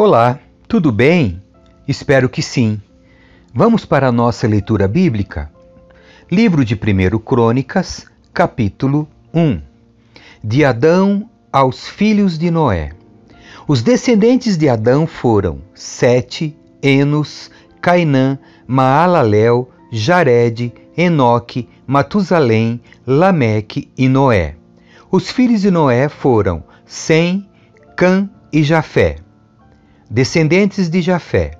Olá, tudo bem? Espero que sim. Vamos para a nossa leitura bíblica? Livro de 1 Crônicas, capítulo 1. De Adão aos filhos de Noé. Os descendentes de Adão foram Sete, Enos, Cainã, Maalalel, Jared, Enoque, Matusalém, Lameque e Noé. Os filhos de Noé foram Sem, Cã e Jafé. Descendentes de Jafé.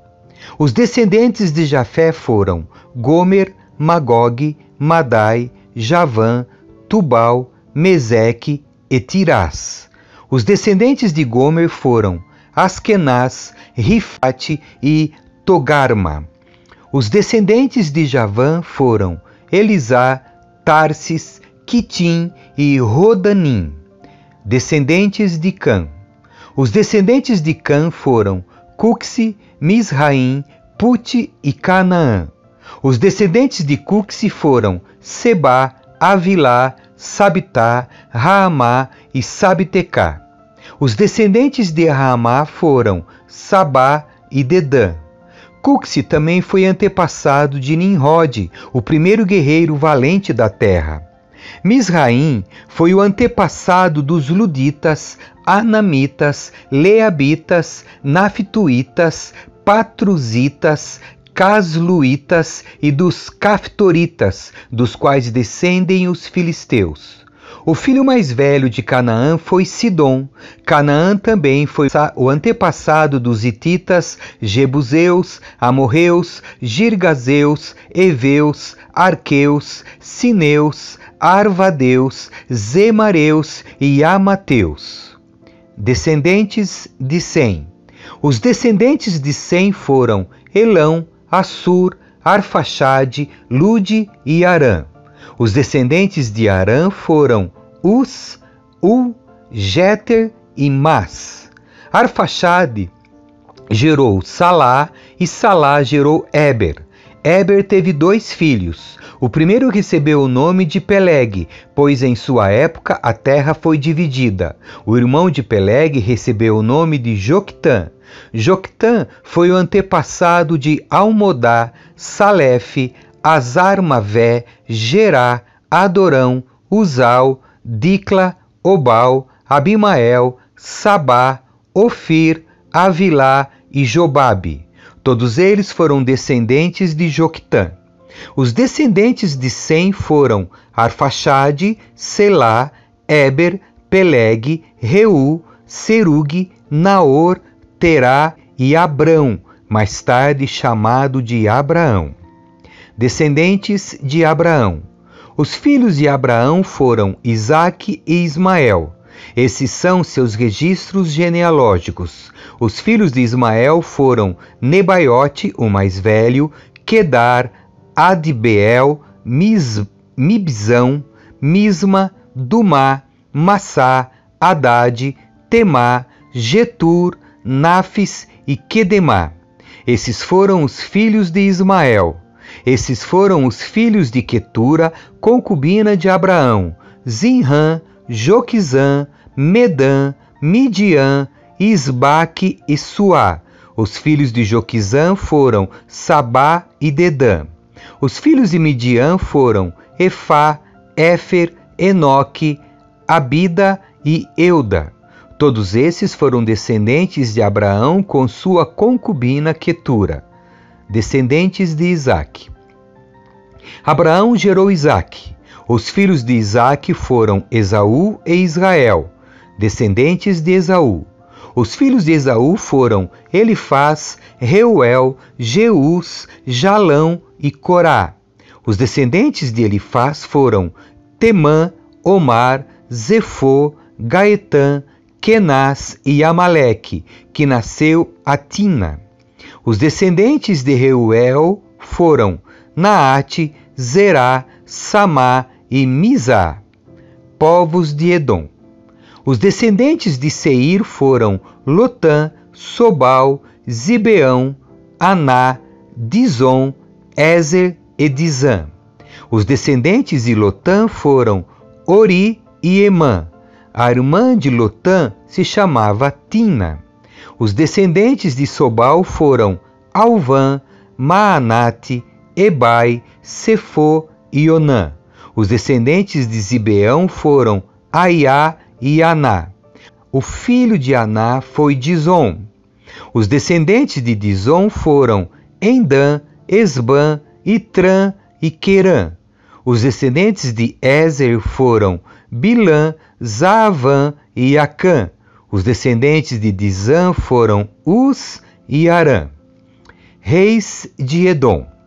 Os descendentes de Jafé foram Gomer, Magog, Madai, Javã, Tubal, Meseque e Tirás. Os descendentes de Gomer foram Askenaz, Rifate e Togarma. Os descendentes de Javã foram Elisá, Tarsis, Quitim e Rodanim. Descendentes de Cã. Os descendentes de Cã foram Cuxi, Misraim, Puti e Canaã. Os descendentes de Cuxi foram Seba, Avilá, Sabitá, Raamá e Sabitecá. Os descendentes de Raamá foram Sabá e Dedã. Cuxi também foi antepassado de Nimrod, o primeiro guerreiro valente da terra. Misraim foi o antepassado dos Luditas, Anamitas, Leabitas, Naftuitas, Patruzitas, Casluitas e dos Caftoritas, dos quais descendem os filisteus. O filho mais velho de Canaã foi Sidom. Canaã também foi o antepassado dos Hititas, Jebuseus, Amorreus, Girgazeus, Eveus, Arqueus, Sineus, Arvadeus, Zemareus e Amateus. Descendentes de Sem. Os descendentes de Sem foram Elão, Assur, Arfaxade, Lude e Arã. Os descendentes de Arã foram Us, U, Jeter e Mas. Arfaxade gerou Salá e Salá gerou Eber. Eber teve dois filhos. O primeiro recebeu o nome de Peleg, pois em sua época a terra foi dividida. O irmão de Peleg recebeu o nome de Joctã. Joctã foi o antepassado de Almodá, Salef, Azarmavé, Gerá, Adorão, Uzal, Dicla, Obal, Abimael, Sabá, Ofir, Avilá e Jobabe. Todos eles foram descendentes de Joctã. Os descendentes de Sem foram Arfaxade, Selá, Eber, Peleg, Reu, Serug, Naor, Terá e Abrão, mais tarde chamado de Abraão. Descendentes de Abraão. Os filhos de Abraão foram Isaque e Ismael. Esses são seus registros genealógicos. Os filhos de Ismael foram Nebaiote, o mais velho, Quedar, Adbeel, Mis, Mibzão, Misma, Dumá, Massá, Haddad, Temá, Getur, Nafis e Quedemá. Esses foram os filhos de Ismael. Esses foram os filhos de Quetura, concubina de Abraão, Zinrã, Joquizã, Medã, Midian, Isbaque e Suá. Os filhos de Joquizã foram Sabá e Dedã. Os filhos de Midian foram Efá, Éfer, Enoque, Abida e Euda. Todos esses foram descendentes de Abraão com sua concubina Quetura, descendentes de Isaque. Abraão gerou Isaque. Os filhos de Isaque foram Esaú e Israel, descendentes de Esaú. Os filhos de Esaú foram Elifaz, Reuel, Jeus, Jalão e Corá. Os descendentes de Elifaz foram Temã, Omar, Zefô, Gaetã, Kenaz e Amaleque, que nasceu a Tina. Os descendentes de Reuel foram Naate, Zerá, Samá e Mizá, povos de Edom. Os descendentes de Seir foram Lotã, Sobal, Zibeão, Aná, Dizon, Ezer e Dizã. Os descendentes de Lotã foram Ori e Emã. A irmã de Lotã se chamava Tina. Os descendentes de Sobal foram Alvã, Maanate, Ebai, Sefo e Onã. Os descendentes de Zibeão foram Aiá e Aná. O filho de Aná foi Dizon. Os descendentes de Dizon foram Endã, Esban, Itran e Querã. Os descendentes de Ezer foram Bilã, Zaavã e Acã. Os descendentes de Dizã foram Uz e Arã. Reis de Edom.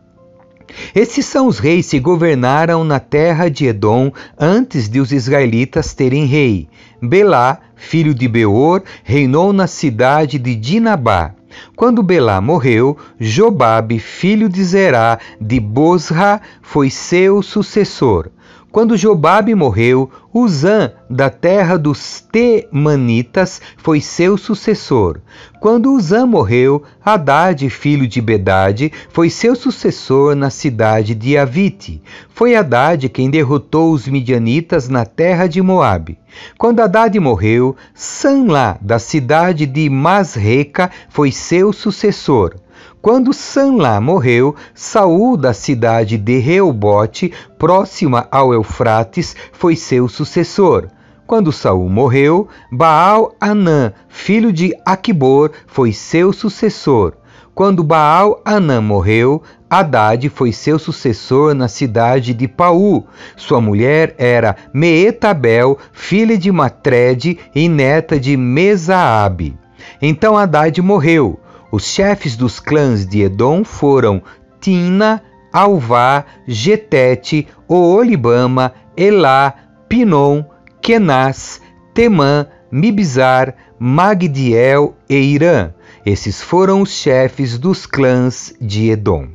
Esses são os reis que governaram na terra de Edom antes de os israelitas terem rei. Belá, filho de Beor, reinou na cidade de Dinabá. Quando Belá morreu, Jobabe, filho de Zerá, de Bosra, foi seu sucessor. Quando Jobabe morreu, Uzã, da terra dos Temanitas, foi seu sucessor. Quando Uzã morreu, Haddad, filho de Bedade, foi seu sucessor na cidade de Avite. Foi Haddad quem derrotou os midianitas na terra de Moabe. Quando Haddad morreu, Sanlá, da cidade de Masreca, foi seu sucessor. Quando Sanlá morreu, Saul da cidade de Reobote, próxima ao Eufrates, foi seu sucessor. Quando Saul morreu, Baal Anã, filho de Aquibor, foi seu sucessor. Quando Baal Anã morreu, Haddad foi seu sucessor na cidade de Paú. Sua mulher era Meetabel, filha de Matrede e neta de Mesaabe. Então Haddad morreu. Os chefes dos clãs de Edom foram Tina, Alvá, Getete, Oolibama, Elá, Pinom, Kenaz, Temã, Mibzar, Magdiel e Irã. Esses foram os chefes dos clãs de Edom.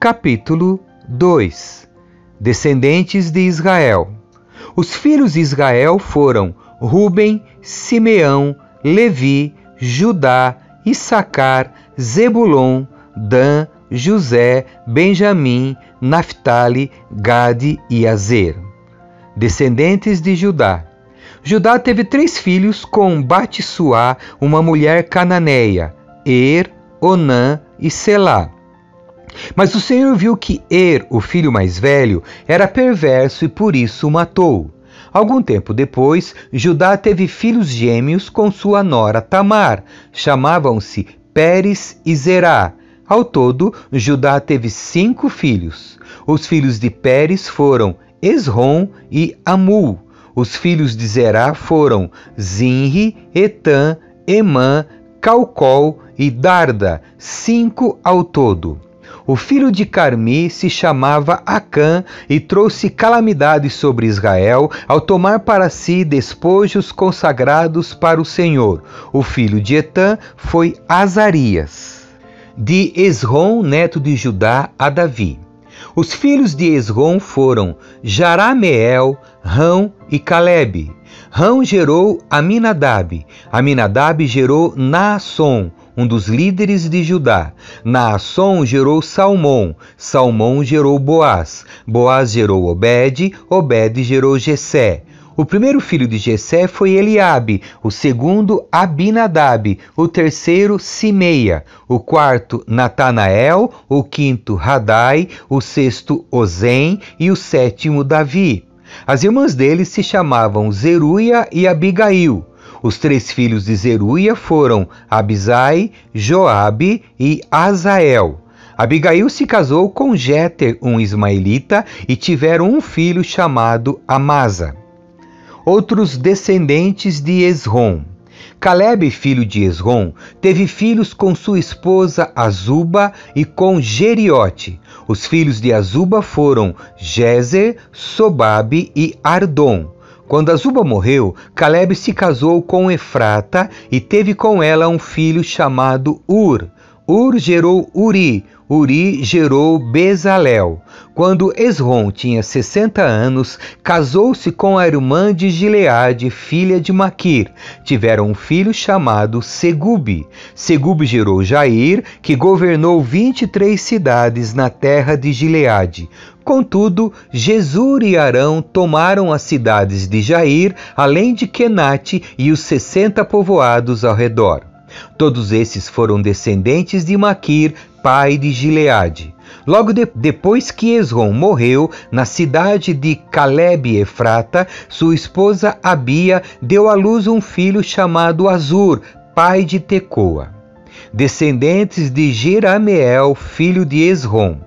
Capítulo 2 Descendentes de Israel. Os filhos de Israel foram Ruben, Simeão, Levi, Judá, Issacar, Zebulon, Dan, José, Benjamim, Naphtali, Gade e Azer. Descendentes de Judá. Judá teve três filhos com Batsuá, uma mulher cananeia, Er, Onã e Selá. Mas o Senhor viu que Er, o filho mais velho, era perverso e por isso o matou. Algum tempo depois, Judá teve filhos gêmeos com sua nora Tamar. Chamavam-se Pérez e Zerá. Ao todo, Judá teve cinco filhos. Os filhos de Pérez foram Esrom e Amul. Os filhos de Zerá foram Zinri, Etan, Emã, Calcol e Darda, cinco ao todo. O filho de Carmi se chamava Acã e trouxe calamidade sobre Israel ao tomar para si despojos consagrados para o Senhor. O filho de Etã foi Azarias. De Esrom, neto de Judá, a Davi. Os filhos de Esrom foram Jarameel, Rão e Caleb. Rão gerou Aminadab. Aminadab gerou Naasson um dos líderes de Judá. Naasson gerou Salmão, Salmão gerou Boaz, Boaz gerou Obed, Obed gerou Jessé. O primeiro filho de Jessé foi Eliabe, o segundo Abinadab, o terceiro Simeia, o quarto Natanael, o quinto Radai, o sexto Ozem e o sétimo Davi. As irmãs dele se chamavam Zeruia e Abigail. Os três filhos de Zeruia foram Abisai, Joabe e Azael. Abigail se casou com Jéter, um ismaelita, e tiveram um filho chamado Amasa. Outros descendentes de Esrom. Caleb, filho de Esrom, teve filhos com sua esposa Azuba e com Geriote. Os filhos de Azuba foram Jezer, Sobabe e Ardom. Quando Azuba morreu, Caleb se casou com Efrata e teve com ela um filho chamado Ur. Ur gerou Uri. Uri gerou Bezalel. Quando Esrom tinha 60 anos, casou-se com a irmã de Gileade, filha de Maquir. Tiveram um filho chamado Segube. Segube gerou Jair, que governou 23 cidades na terra de Gileade. Contudo, Jesur e Arão tomaram as cidades de Jair, além de Kenate e os sessenta povoados ao redor. Todos esses foram descendentes de Maquir, pai de Gileade. Logo de, depois que Esrom morreu, na cidade de Caleb Efrata, sua esposa Abia deu à luz um filho chamado Azur, pai de Tecoa. Descendentes de Jerameel, filho de Esrom.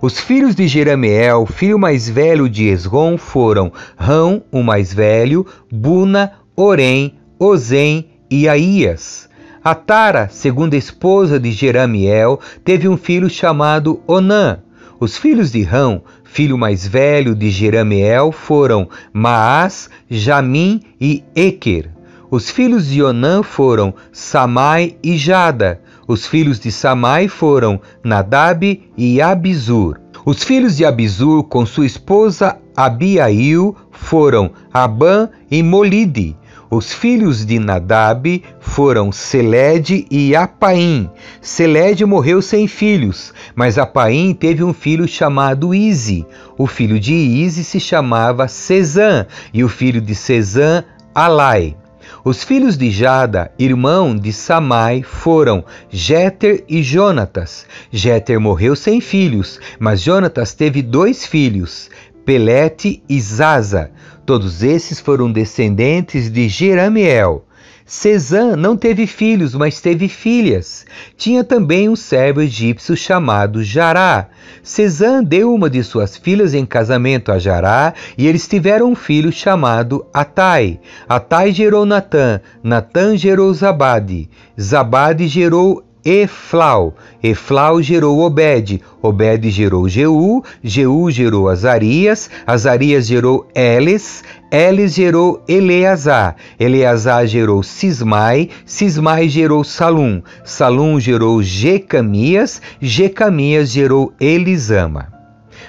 Os filhos de Jerameel, filho mais velho de Esrom, foram Rão, o mais velho, Buna, Orém, Ozem e Aías. A Tara, segunda esposa de Jeramiel, teve um filho chamado Onã. Os filhos de Rão, filho mais velho de Jeramiel, foram Maás, Jamim e Eker. Os filhos de Onã foram Samai e Jada. Os filhos de Samai foram Nadab e Abizur. Os filhos de Abizur com sua esposa Abiail foram Abã e Molide. Os filhos de Nadab foram Seled e Apaim. Seled morreu sem filhos, mas Apaim teve um filho chamado Ize. O filho de Ize se chamava Cezã e o filho de Cezã, Alai. Os filhos de Jada, irmão de Samai, foram Jeter e Jonatas. Jeter morreu sem filhos, mas Jonatas teve dois filhos, Pelete e Zaza. Todos esses foram descendentes de Jeramiel. Cesã não teve filhos, mas teve filhas. Tinha também um servo egípcio chamado Jará. Cesã deu uma de suas filhas em casamento a Jará, e eles tiveram um filho chamado Atai. Atai gerou Natã, Natã gerou Zabade, Zabade gerou Eflau. Eflau gerou Obed, Obed gerou Jeú, Jeú gerou Azarias, Azarias gerou Eles, Eles gerou Eleazar, Eleazar gerou Sismai, Sismai gerou Salum, Salum gerou Jecamias, Jecamias gerou Elisama.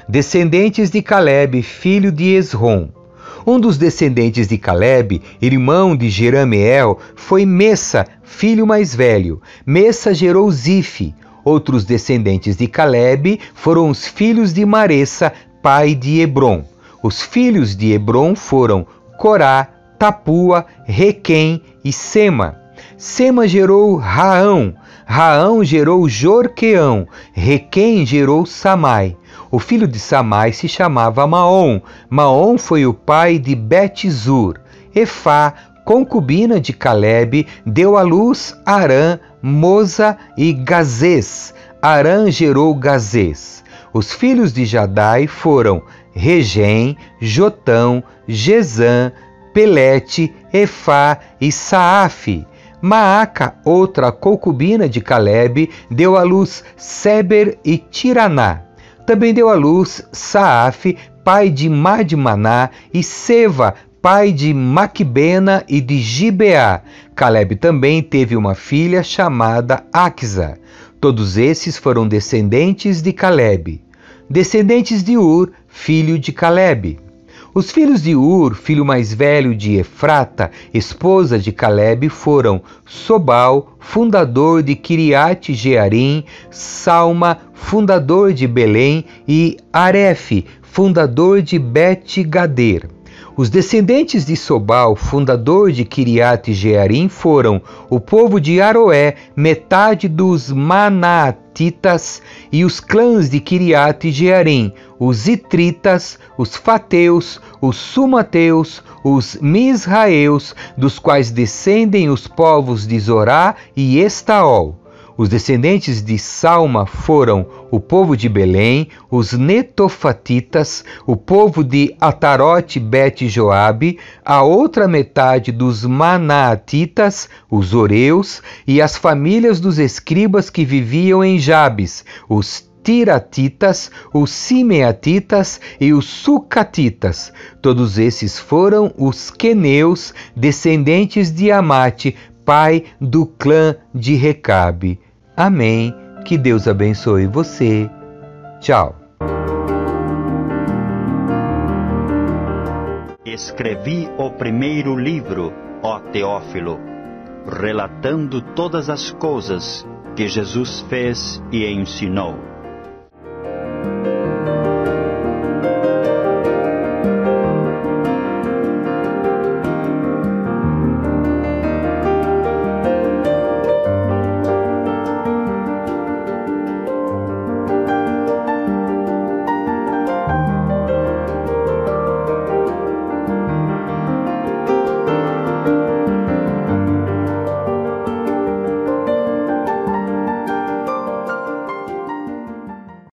Descendentes de Caleb, filho de Esrom. Um dos descendentes de Caleb, irmão de Jerameel, foi Messa, filho mais velho. Messa gerou Zife. Outros descendentes de Caleb foram os filhos de Maressa, pai de Hebron. Os filhos de Hebron foram Corá, Tapua, Requem e Sema. Sema gerou Raão, Raão gerou Jorqueão, Requem gerou Samai. O filho de Samai se chamava Maom. Maom foi o pai de Betzur. Efá, concubina de Caleb, deu à luz Arã, Moza e Gazês. Arã gerou Gazês. Os filhos de Jadai foram Regem, Jotão, Gezã, Pelete, Efá e Saafe. Maaca, outra concubina de Caleb, deu à luz Seber e Tiraná. Também deu à luz Saaf, pai de Madmaná, e Seva, pai de Maquibena e de Gibeá. Caleb também teve uma filha chamada Axa. Todos esses foram descendentes de Caleb. Descendentes de Ur, filho de Caleb. Os filhos de Ur, filho mais velho de Efrata, esposa de Caleb, foram Sobal, fundador de Kiriat Jearim, Salma, fundador de Belém, e Aref, fundador de Bet-Gader. Os descendentes de Sobal, fundador de Kiriat Jearim, foram o povo de Aroé, metade dos Manatitas e os clãs de Kiriat Jearim, os Itritas, os Fateus, os Sumateus, os Misraeus, dos quais descendem os povos de Zorá e Estaol. Os descendentes de Salma foram o povo de Belém, os Netofatitas, o povo de Atarote Bet Joabe, a outra metade dos Manaatitas, os Oreus, e as famílias dos escribas que viviam em Jabes, os Tiratitas, os Simeatitas e os Sucatitas. Todos esses foram os queneus, descendentes de Amate, pai do clã de Recabe. Amém. Que Deus abençoe você. Tchau. Escrevi o primeiro livro, ó Teófilo, relatando todas as coisas que Jesus fez e ensinou